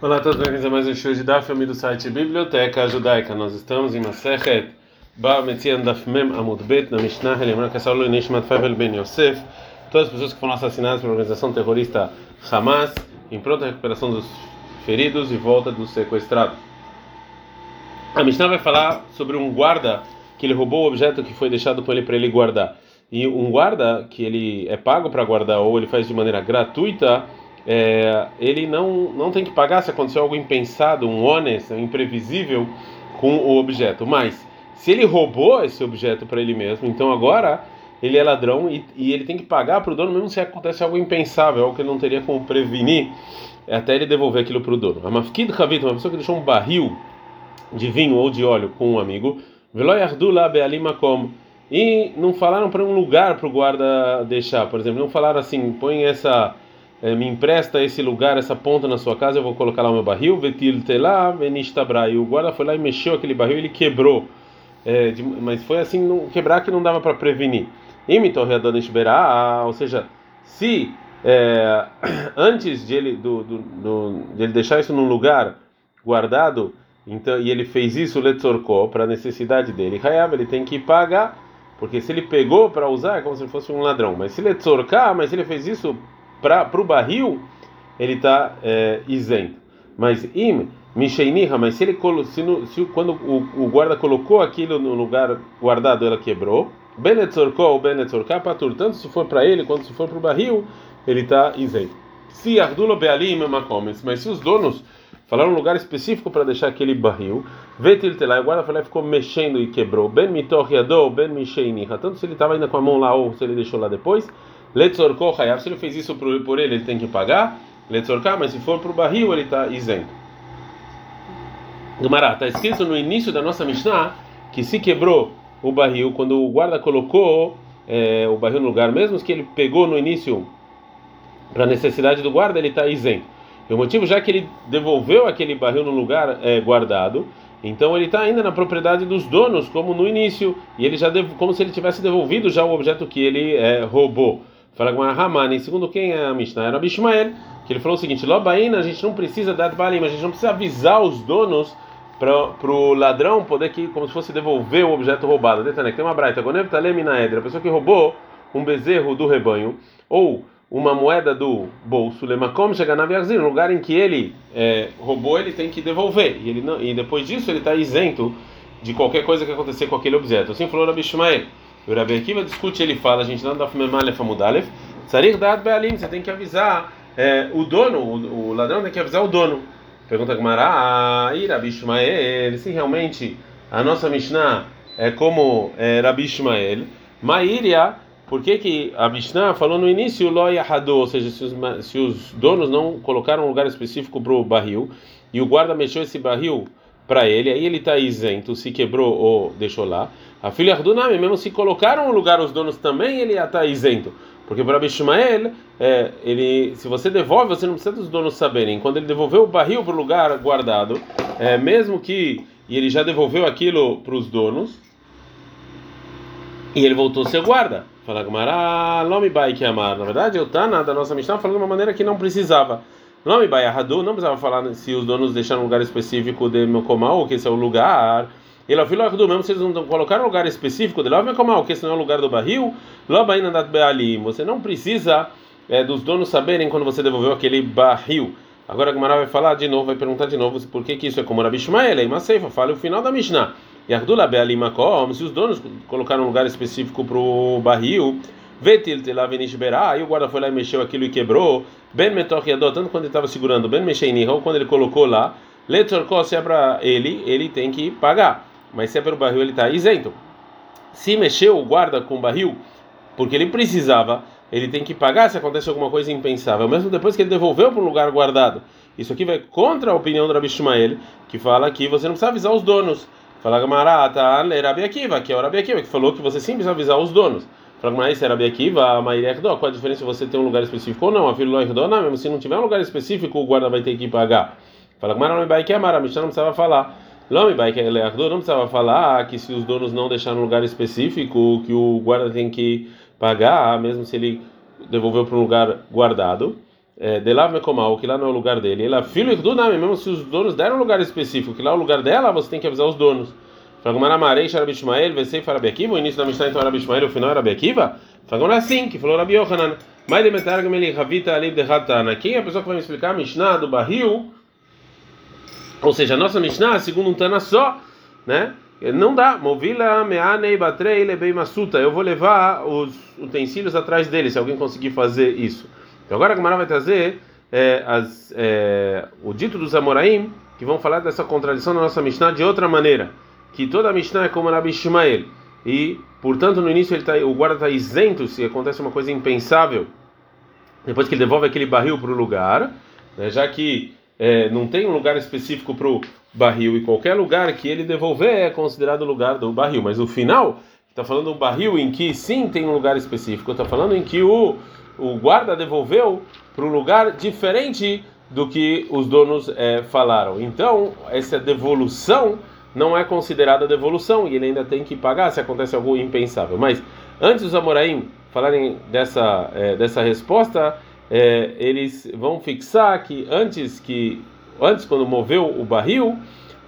Olá a todos, bem-vindos a mais um show de Daf, do site Biblioteca Judaica. Nós estamos em Masechet Ba Metzian Daf Mem Amud Bet, na Mishnah, lembrando que essa aula é Nishmat Favel Ben Yosef, todas as pessoas que foram assassinadas pela organização terrorista Hamas, em pronta recuperação dos feridos e volta dos sequestrados. A Mishnah vai falar sobre um guarda que ele roubou o objeto que foi deixado por ele para ele guardar. E um guarda que ele é pago para guardar ou ele faz de maneira gratuita, é, ele não, não tem que pagar se acontecer algo impensado, um honesto, um imprevisível com o objeto. Mas, se ele roubou esse objeto para ele mesmo, então agora ele é ladrão e, e ele tem que pagar para o dono, mesmo se acontece algo impensável, algo que ele não teria como prevenir, até ele devolver aquilo para o dono. A mafkid havit, uma pessoa que deixou um barril de vinho ou de óleo com um amigo, e não falaram para um lugar para o guarda deixar, por exemplo, não falaram assim, põe essa é, me empresta esse lugar, essa ponta na sua casa, eu vou colocar lá o meu barril, vetil telá. E o guarda foi lá e mexeu aquele barril, ele quebrou. É, de, mas foi assim, não, quebrar que não dava para prevenir. Ou seja, se é, antes de ele, do, do, do, de ele deixar isso num lugar guardado, então, e ele fez isso, letzorko, para a necessidade dele, Hayab, ele tem que pagar, porque se ele pegou para usar, é como se fosse um ladrão. Mas se letzorkar, mas ele fez isso para o barril, ele está é, isento. Mas im misheiniha, mas se ele se, no, se quando o, o, guarda colocou aquilo no lugar guardado, ela quebrou. Benetzorko ou benetzorka patur, tanto se for para ele quanto se for para o barril, ele está isento. Se ardulo bealim makomes, mas se os donos falaram um lugar específico para deixar aquele barril, vetil o guarda e ficou mexendo e quebrou. Ben mitorriadou, ben misheiniha, tanto se ele estava ainda com a mão lá ou se ele deixou lá depois Letzorko Hayav, se ele fez isso por, ele, ele tem que pagar. Letzorká, mas se for para o barril, ele está isento. Gumará, está escrito no início da nossa Mishnah que se quebrou o barril, quando o guarda colocou é, o barril no lugar, mesmo que ele pegou no início para necessidade do guarda, ele está isento. E o motivo, já que ele devolveu aquele barril no lugar é, guardado, então ele está ainda na propriedade dos donos, como no início, e ele já como se ele tivesse devolvido já o objeto que ele é, roubou. Fala com a Ramani, segundo quem é a Mishnah? Era Bishmael, que ele falou o seguinte: Lobaína, a gente não precisa dar balim, a gente não precisa avisar os donos para o ladrão poder que, como se fosse devolver o objeto roubado. Detane, tem uma braita, a pessoa que roubou um bezerro do rebanho, ou uma moeda do bolso, Lemakom chega na no lugar em que ele é, roubou, ele tem que devolver. E, ele não, e depois disso ele está isento de qualquer coisa que acontecer com aquele objeto. Assim falou Rabi Ishmael. O Rabi Akiva discute, ele fala, a gente não dá Memalef Amudalef, Tzarir Bealim, você tem que avisar é, o dono, o, o, ladrão tem que avisar o dono. Pergunta e Rabi Ishmael, se realmente a nossa Mishnah é como é, Rabi Ishmael, Mairia, por que, que a Mishnah falou no início Lo Yahado, ou seja, se os, se os donos não colocaram um lugar específico para o barril, e o guarda mexeu esse barril para ele, aí ele está isento, se quebrou ou deixou lá. A filha do Nami, mesmo se colocaram no lugar os donos também, ele está isento. Porque para Bishmael, é, ele, se você devolve, você não precisa dos donos saberem. Quando ele devolveu o barril para o lugar guardado, é, mesmo que e ele já devolveu aquilo para os donos, e ele voltou a ser guarda. Fala Gamara, Lomi Bai que amar. Na verdade, o Tana da nossa missão falando de uma maneira que não precisava. Nome Bayahadu, não precisava falar se os donos deixaram um lugar específico de Mekomal, que esse é o lugar. Ele afirmou Ardu, mesmo se eles não colocaram um lugar específico de Mekomal, que esse não é o lugar do barril, Lobainandat Bealim. Você não precisa é, dos donos saberem quando você devolveu aquele barril. Agora a Gemara vai falar de novo, vai perguntar de novo por que, que isso é como Rabi Shmael, aí Maseifa, fala o final da Mishnah. Yardula Bealim Makom, se os donos colocaram um lugar específico para o barril. Aí o guarda foi lá e mexeu aquilo e quebrou. Ben metorriador, tanto quando ele estava segurando, ben mexeini, ou quando ele colocou lá, letzorkó, se é para ele, ele tem que pagar. Mas se é para o barril, ele está isento. Se mexeu o guarda com o barril, porque ele precisava, ele tem que pagar se acontece alguma coisa impensável, mesmo depois que ele devolveu para o lugar guardado. Isso aqui vai contra a opinião do Rabi Ishmael, que fala que você não precisa avisar os donos. Fala Gamarata, Rabi Akiva, que é o Rabi Akiva, que falou que você sim precisa avisar os donos. Fala, mas será bem aqui, a Maíra Qual a diferença se você tem um lugar específico ou não? A filha não, mesmo se não tiver um lugar específico, o guarda vai ter que pagar. Fala, mas não vai que a Mara, Mishnah não precisava falar. Lome que não precisava falar que se os donos não deixaram um lugar específico, que o guarda tem que pagar, mesmo se ele devolveu para um lugar guardado. é, de lá o que lá não é o lugar dele. Ela filho do nome, mesmo se os donos deram um lugar específico, que lá é o lugar dela, você tem que avisar os donos. Fragmar Marei, Sharabi Ishmael, Vesei Farabi Akiva, o início da Mishnah então era Ishmael, o final era Rabi Akiva. Fragmar assim, que falou Rabi Yohanan. Mas de metargam ele Ravita Alib de Hatana. Quem é a pessoa que vai me explicar a Mishnah do barril? Ou seja, a nossa Mishnah, segundo um Tana só, né? Não dá. Movila meanei batrei lebei masuta. Eu vou levar os utensílios atrás dele, se alguém conseguir fazer isso. Então agora a Gemara vai trazer é, as, é, o dito dos Amoraim, que vão falar dessa contradição na nossa Mishnah de outra maneira. Que toda a Mishnah é como Rabi Ishmael. E, portanto, no início ele tá, o guarda está isento se acontece uma coisa impensável. Depois que ele devolve aquele barril para o lugar, né, já que é, não tem um lugar específico para o barril e qualquer lugar que ele devolver é considerado lugar do barril. Mas o final está falando um barril em que sim tem um lugar específico, está falando em que o, o guarda devolveu para um lugar diferente do que os donos é, falaram. Então, essa devolução não é considerada devolução e ele ainda tem que pagar se acontece algo impensável. Mas antes dos Amoraim falarem dessa, é, dessa resposta, é, eles vão fixar que antes que antes quando moveu o barril,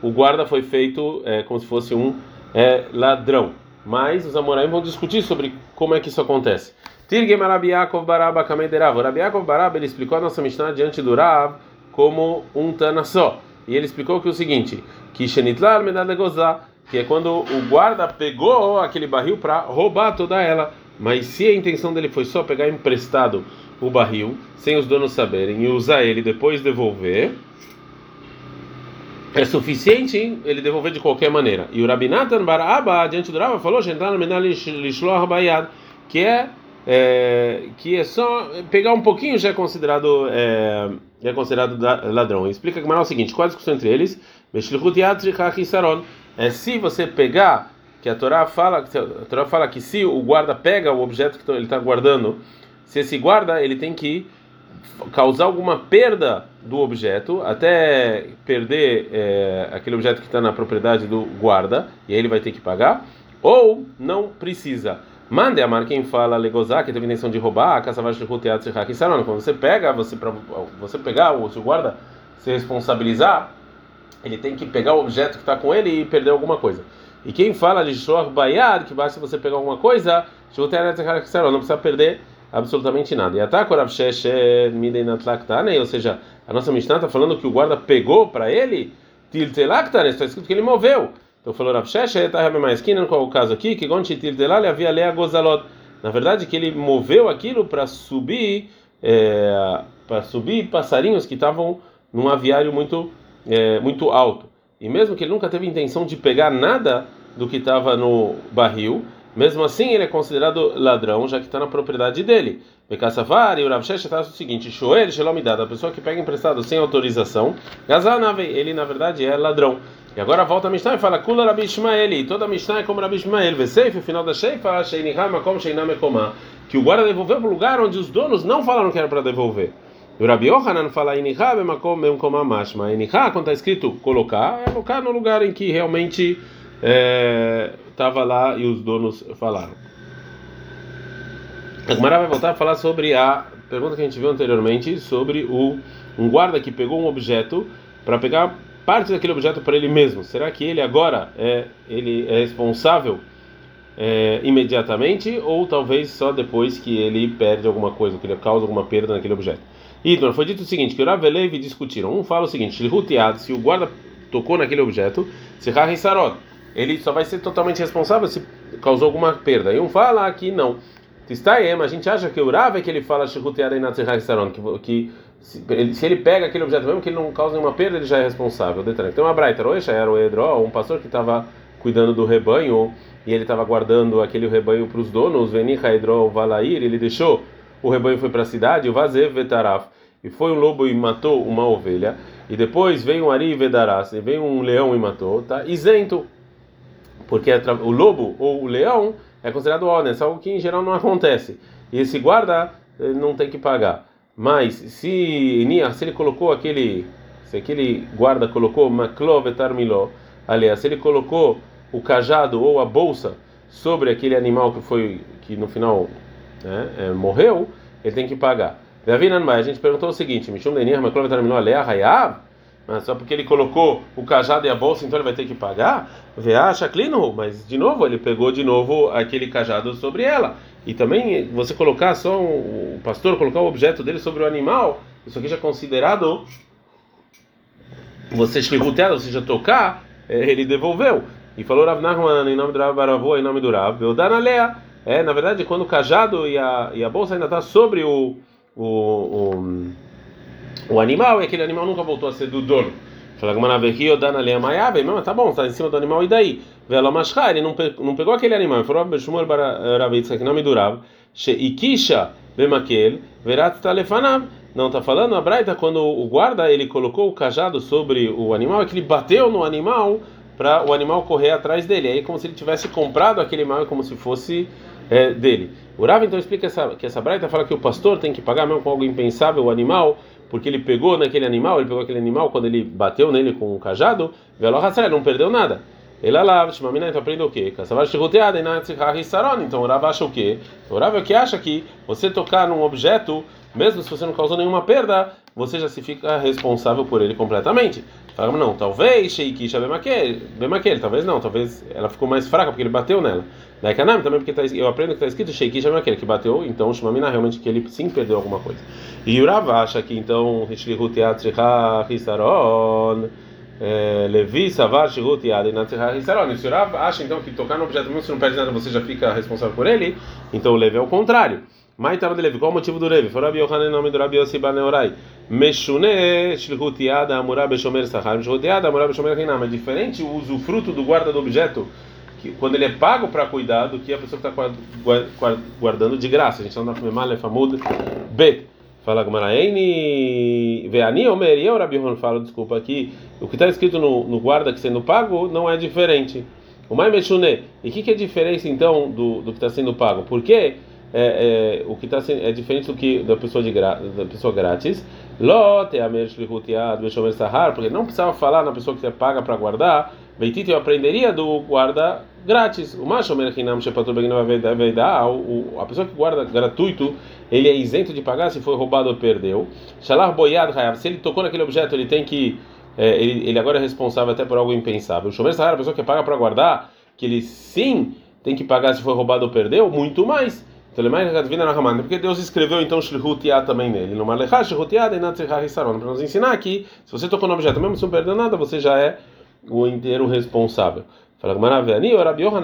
o guarda foi feito é, como se fosse um é, ladrão. Mas os Amoraim vão discutir sobre como é que isso acontece. Tirgem Rabi Yaakov Baraba Kamederav. Rabi Yaakov Baraba explicou a nossa Mishnah diante do Rav como um Tana só. E ele explicou que é o seguinte, que Shenitlar Medadegozá, que é quando o guarda pegou aquele barril para roubar toda ela. Mas se a intenção dele foi só pegar emprestado o barril, sem os donos saberem, e usar ele depois devolver, é suficiente ele devolver de qualquer maneira. E o Rabinatan Baraba, diante do Rabba, falou que é, é que é só pegar um pouquinho já é considerado é, é considerado ladrão. Explica que é o seguinte: qual a discussão entre eles? É se você pegar que a Torá fala, a Torá fala que se o guarda pega o objeto que ele está guardando, se esse guarda ele tem que causar alguma perda do objeto até perder é, aquele objeto que está na propriedade do guarda e aí ele vai ter que pagar, ou não precisa. Mande a quem fala legozar, que teve intenção de roubar, a de roteado Quando você pega, você para você pegar o seu guarda se responsabilizar, ele tem que pegar o objeto que está com ele e perder alguma coisa. E quem fala de Shor Bayad, que basta você pegar alguma coisa, não precisa perder absolutamente nada. E ou seja, a nossa Mishnah está falando que o guarda pegou para ele, Tiltelaktane, está escrito que ele moveu. Então falou Rav Shesher, tá mais qual o caso aqui, que Gonchi Tiltelale havia lea gozalot. Na verdade, que ele moveu aquilo para subir, é, para subir passarinhos que estavam num aviário muito, é, muito alto. E mesmo que ele nunca teve intenção de pegar nada do que estava no barril, mesmo assim ele é considerado ladrão, já que está na propriedade dele. Bekassavar e o Rav o seguinte: Shoel Shelomidad, a pessoa que pega emprestado sem autorização, Gazanave, ele na verdade é ladrão. E agora volta a Mishnah e fala: Kula Rabi Ishmael, toda a Mishnah é como Rabi Ishmael. Veseif, o final da Sheifa, Sheinihama, como Sheinamekoma, que o guarda devolveu para o lugar onde os donos não falaram que era para devolver. E o Rabi Yohanan fala memkom amashma. Iniha, quando está escrito colocar, é colocar no lugar em que realmente estava é, lá e os donos falaram. A vai voltar a falar sobre a pergunta que a gente viu anteriormente sobre o um guarda que pegou um objeto para pegar parte daquele objeto para ele mesmo. Será que ele agora é ele é responsável é, imediatamente ou talvez só depois que ele perde alguma coisa, que ele causa alguma perda naquele objeto? Então, foi dito o seguinte, que Rav e discutiram. Um fala o seguinte, se o guarda tocou naquele objeto, se Sarot, ele só vai ser totalmente responsável se causou alguma perda. E um fala que não. Tistaem, a gente acha que o Rav é que ele fala que, que se ele, pega aquele objeto mesmo que ele não causa nenhuma perda, ele já é responsável. Tem uma Braita, era o Edro, um pastor que estava cuidando do rebanho e ele estava guardando aquele rebanho para os donos, Venicha Edro Valair, ele deixou o rebanho foi para a cidade, o Vazev Vetaraf, e foi um lobo e matou uma ovelha, e depois veio um Ari Vedaras, e veio um leão e matou, tá isento, porque o lobo ou o leão é considerado honest, algo que em geral não acontece, e esse guarda eh, não tem que pagar. Mas se, se ele colocou aquele, se aquele guarda colocou Maklo Vetarmiló, aliás, se ele colocou o cajado ou a bolsa sobre aquele animal que foi que no final né, é, morreu, ele tem que pagar. A gente perguntou o seguinte: Mishum Denir, Maklov terminou a Lea Hayav? Mas só porque ele colocou o cajado e a bolsa, então ele vai ter que pagar? Veacha clino, mas de novo, ele pegou de novo aquele cajado sobre ela. E também você colocar só um, o pastor colocar o objeto dele sobre o animal, isso aqui já é considerado você shlihuteada, ou seja, tocar, é, ele devolveu. E falou Rav Nachman em nome do Rav Baravô, em nome do Rav, Lea. É, na verdade, quando o cajado e a, e a bolsa ainda está sobre o, o, o, o animal, e aquele animal nunca voltou a ser do dono. Fala que tá bom, está em cima do animal, e daí? Ele não, não pegou aquele animal, falou Rav em nome do Rav, Sheikisha Bemakel, Verat. Não, tá falando a Braita quando o guarda ele colocou o cajado sobre o animal, é que ele bateu no animal para o animal correr atrás dele. Aí como se ele tivesse comprado aquele animal como se fosse é, dele. O Rav então explica essa, que essa Braita fala que o pastor tem que pagar mesmo com algo impensável o animal, porque ele pegou naquele animal, ele pegou aquele animal quando ele bateu nele com o cajado, Velo não perdeu nada. Ele alava, Shmamina, então aprende o quê? Então o Rav acha o quê? O Rav é o que acha que você tocar num objeto mesmo se você não causou nenhuma perda, você já se fica responsável por ele completamente. Fala, não, talvez Sheikisha Bemaquele, talvez não, talvez ela ficou mais fraca porque ele bateu nela. Daí Kanam também porque tá, eu aprendo que está escrito Sheikisha Bemaquele, que bateu, então Shmamina realmente que ele sim perdeu alguma coisa. E o Rav acha que então Hisaron. É, Levi, Savar, Shihut, Yad, Hisaron. E se o Rav acha então que tocar no objeto, mesmo se não perde nada, você já fica responsável por ele, então o Levi é o contrário. Mas estava de Levi. Qual o motivo do Levi? Foi Rabi Yohanan nome do Rabi Yossi Baneorai. Meshune shlichut yad amurah beshomer sachar. Shlichut yad amurah beshomer hinam. É diferente o usufruto do guarda do objeto que, quando ele é pago para cuidar do que a pessoa está guardando de graça. A gente está na Female Famud Bet. Fala Gamaraini Veani Omer. E eu, Rabi falo, desculpa aqui. O que está escrito no, no guarda que sendo pago não é diferente. O mais Meshune. E o que, que é a diferença então do, do que está sendo pago? Por quê? É, é, o que está é diferente do que da pessoa de gra, da pessoa grátis. Lote sahar, porque não precisava falar na pessoa que você paga para guardar. Beitite eu aprenderia do guarda grátis. O macho merchinam vai dar a pessoa que guarda gratuito, ele é isento de pagar se foi roubado ou perdeu. Shalar boiad se ele tocou naquele objeto, ele tem que é, ele, ele agora é responsável até por algo impensável. O shomer sahar, a pessoa que paga para guardar, que ele sim tem que pagar se foi roubado ou perdeu, muito mais. Porque Deus escreveu então Shlihut Yad também nele. No Malechá, Shlihut Yad e. Para nos ensinar que se você tocou no objeto, mesmo se não perdeu nada, você já é o inteiro responsável. Fala que maravilha.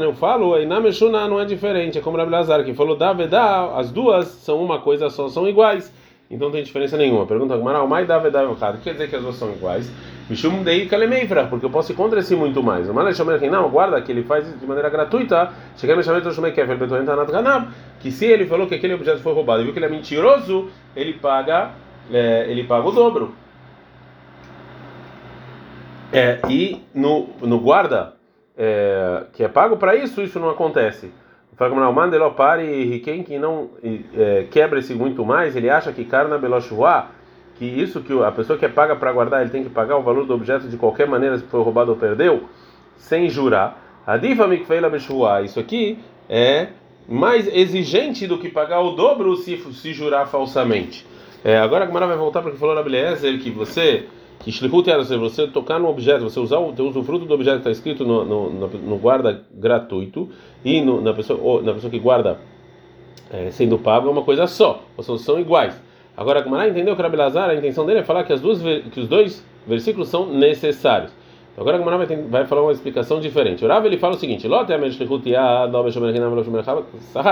Eu falo, na Meshuna não é diferente. É como Rabi Lazar que falou, da Vedá, as duas são uma coisa só, são iguais. Então não tem diferença nenhuma. Pergunta Gamara, o mais da Vedá o que quer dizer que as duas são iguais? Mishum dei kalemeifra, porque eu posso ir contra esse muito mais. O Malé Shomer não, guarda que ele faz de maneira gratuita. Cheguei a chamar o Shomer Kefer Betoentanat Ganab, que se ele falou que aquele objeto foi roubado e viu que ele é mentiroso, ele paga, é, ele paga o dobro. É, e no, no guarda, é, que é pago para isso, isso não acontece. Fala pare quem que não é, quebra esse muito mais, ele acha que carna beloshua que isso que a pessoa que é paga para guardar, ele tem que pagar o valor do objeto de qualquer maneira se foi roubado ou perdeu, sem jurar. Adifa mikfeila beshua. Isso aqui é mais exigente do que pagar o dobro se, se jurar falsamente. É, agora a Gamara vai voltar para o que falou na Beleza, que você que shlichut se você tocar no objeto, você usar o, usa o fruto do objeto que está escrito no, no, no, guarda gratuito e no, na pessoa na pessoa que guarda é, sendo pago é uma coisa só, ou são iguais. Agora, a Gemara entendeu que o Rabelazar, a intenção dele é falar que, as duas, que os dois versículos são necessários. Então, agora a Gemara vai, vai, falar uma explicação diferente. O Rav ele fala o seguinte: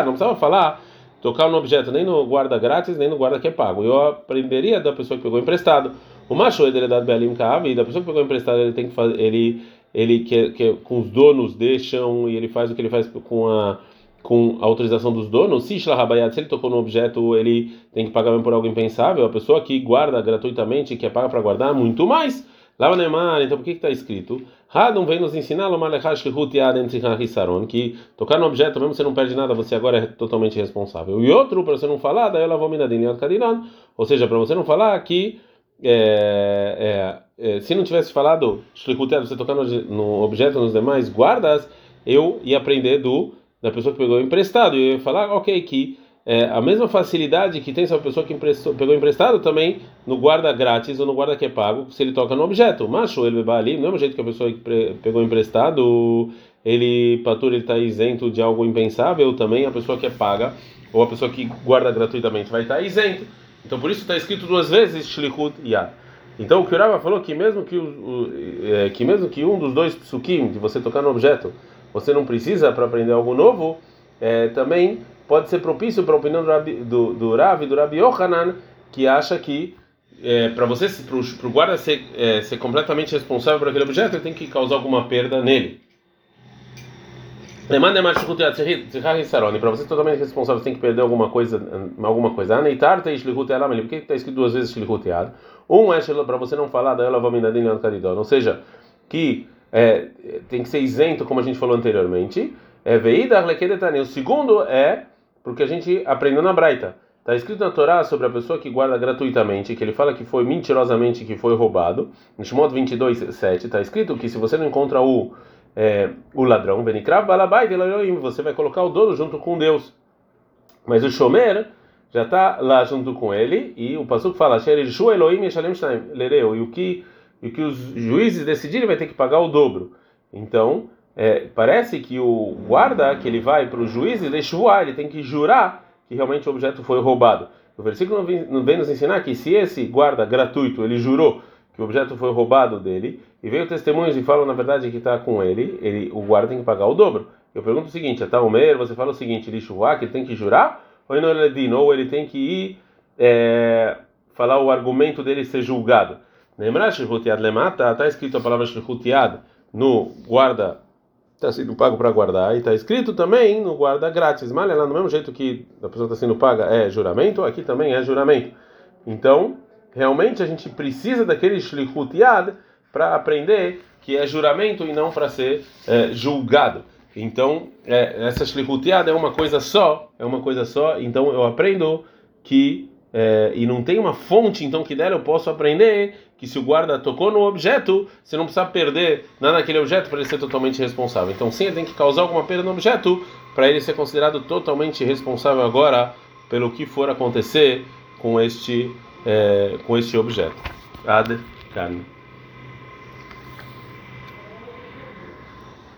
não precisava falar tocar no objeto nem no guarda grátis nem no guarda que é pago. Eu aprenderia da pessoa que pegou emprestado. O macho ele é dado belim e da pessoa que pegou emprestado ele tem que fazer ele ele que, com os donos deixam e ele faz o que ele faz com a com a autorização dos donos, se ele tocou no objeto, ele tem que pagar por algo impensável. A pessoa que guarda gratuitamente, que é paga para guardar, muito mais. Lava Neymar, então por que está escrito? Hadon vem nos ensinar que tocar no objeto, mesmo você não perde nada, você agora é totalmente responsável. E outro, para você não falar, daí ela ou seja, para você não falar que é, é, é, se não tivesse falado você tocar no, no objeto nos demais guardas, eu ia aprender do da pessoa que pegou emprestado. E eu ia falar, ok, que é, a mesma facilidade que tem se a pessoa que emprestou, pegou emprestado também no guarda grátis ou no guarda que é pago, se ele toca no objeto. Macho, ele vai ali, do mesmo jeito que a pessoa que pegou emprestado, ele patura, ele está isento de algo impensável, também a pessoa que é paga ou a pessoa que guarda gratuitamente vai estar isento. Então por isso está escrito duas vezes Shlichut Yad. Então o que falou que mesmo que, o, o é, que mesmo que um dos dois psukim de você tocar no objeto, você não precisa para aprender algo novo, é, também pode ser propício para a opinião do, do, do Rav e do Rabi Yohanan, que acha que é, para você, para o guarda ser, é, ser completamente responsável por aquele objeto, ele tem que causar alguma perda nele. Demanda mais para você totalmente responsável, tem que perder alguma coisa, alguma coisa. Aneitar tem shlichut ela, por que está escrito duas vezes shlichut Um é para você não falar da ela vaminadin kadidon, ou seja, que é, tem que ser isento, como a gente falou anteriormente. É veida O segundo é porque a gente aprendeu na Braita. Está escrito na Torá sobre a pessoa que guarda gratuitamente, que ele fala que foi mentirosamente que foi roubado. No Shemot 22, 7, está escrito que se você não encontra o é, o ladrão, Benikrav Balabai você vai colocar o dono junto com Deus. Mas o Shomer já está lá junto com ele, e o Pasuk fala, Elohim e o que e o que os juízes decidirem vai ter que pagar o dobro. Então, é, parece que o guarda, que ele vai para os juízes, deixa voar, ele tem que jurar que realmente o objeto foi roubado. O versículo vem nos ensinar que se esse guarda gratuito, ele jurou que o objeto foi roubado dele, e veio testemunhos e falam na verdade que está com ele, ele, o guarda tem que pagar o dobro. Eu pergunto o seguinte, até o Meir, você fala o seguinte, chuvar, que ele tem que jurar, ou ele, ou ele tem que ir é, falar o argumento dele ser julgado. Lembrar Shirhutiad Lemata, está escrito a palavra Shirhutiad no guarda, está sendo pago para guardar, e está escrito também no guarda grátis. Mas lá, no mesmo jeito que a pessoa está sendo paga é juramento, aqui também é juramento. Então, realmente a gente precisa daquele shlichut yad para aprender que é juramento e não para ser é, julgado. Então, é, essa shlichut yad é uma coisa só, é uma coisa só. Então, eu aprendo que é, e não tem uma fonte então que der, eu posso aprender que se o guarda tocou no objeto, você não precisa perder nada naquele objeto para ele ser totalmente responsável. Então, sim, ele tem que causar alguma perda no objeto para ele ser considerado totalmente responsável agora pelo que for acontecer com este é, com este objeto. Ad carne.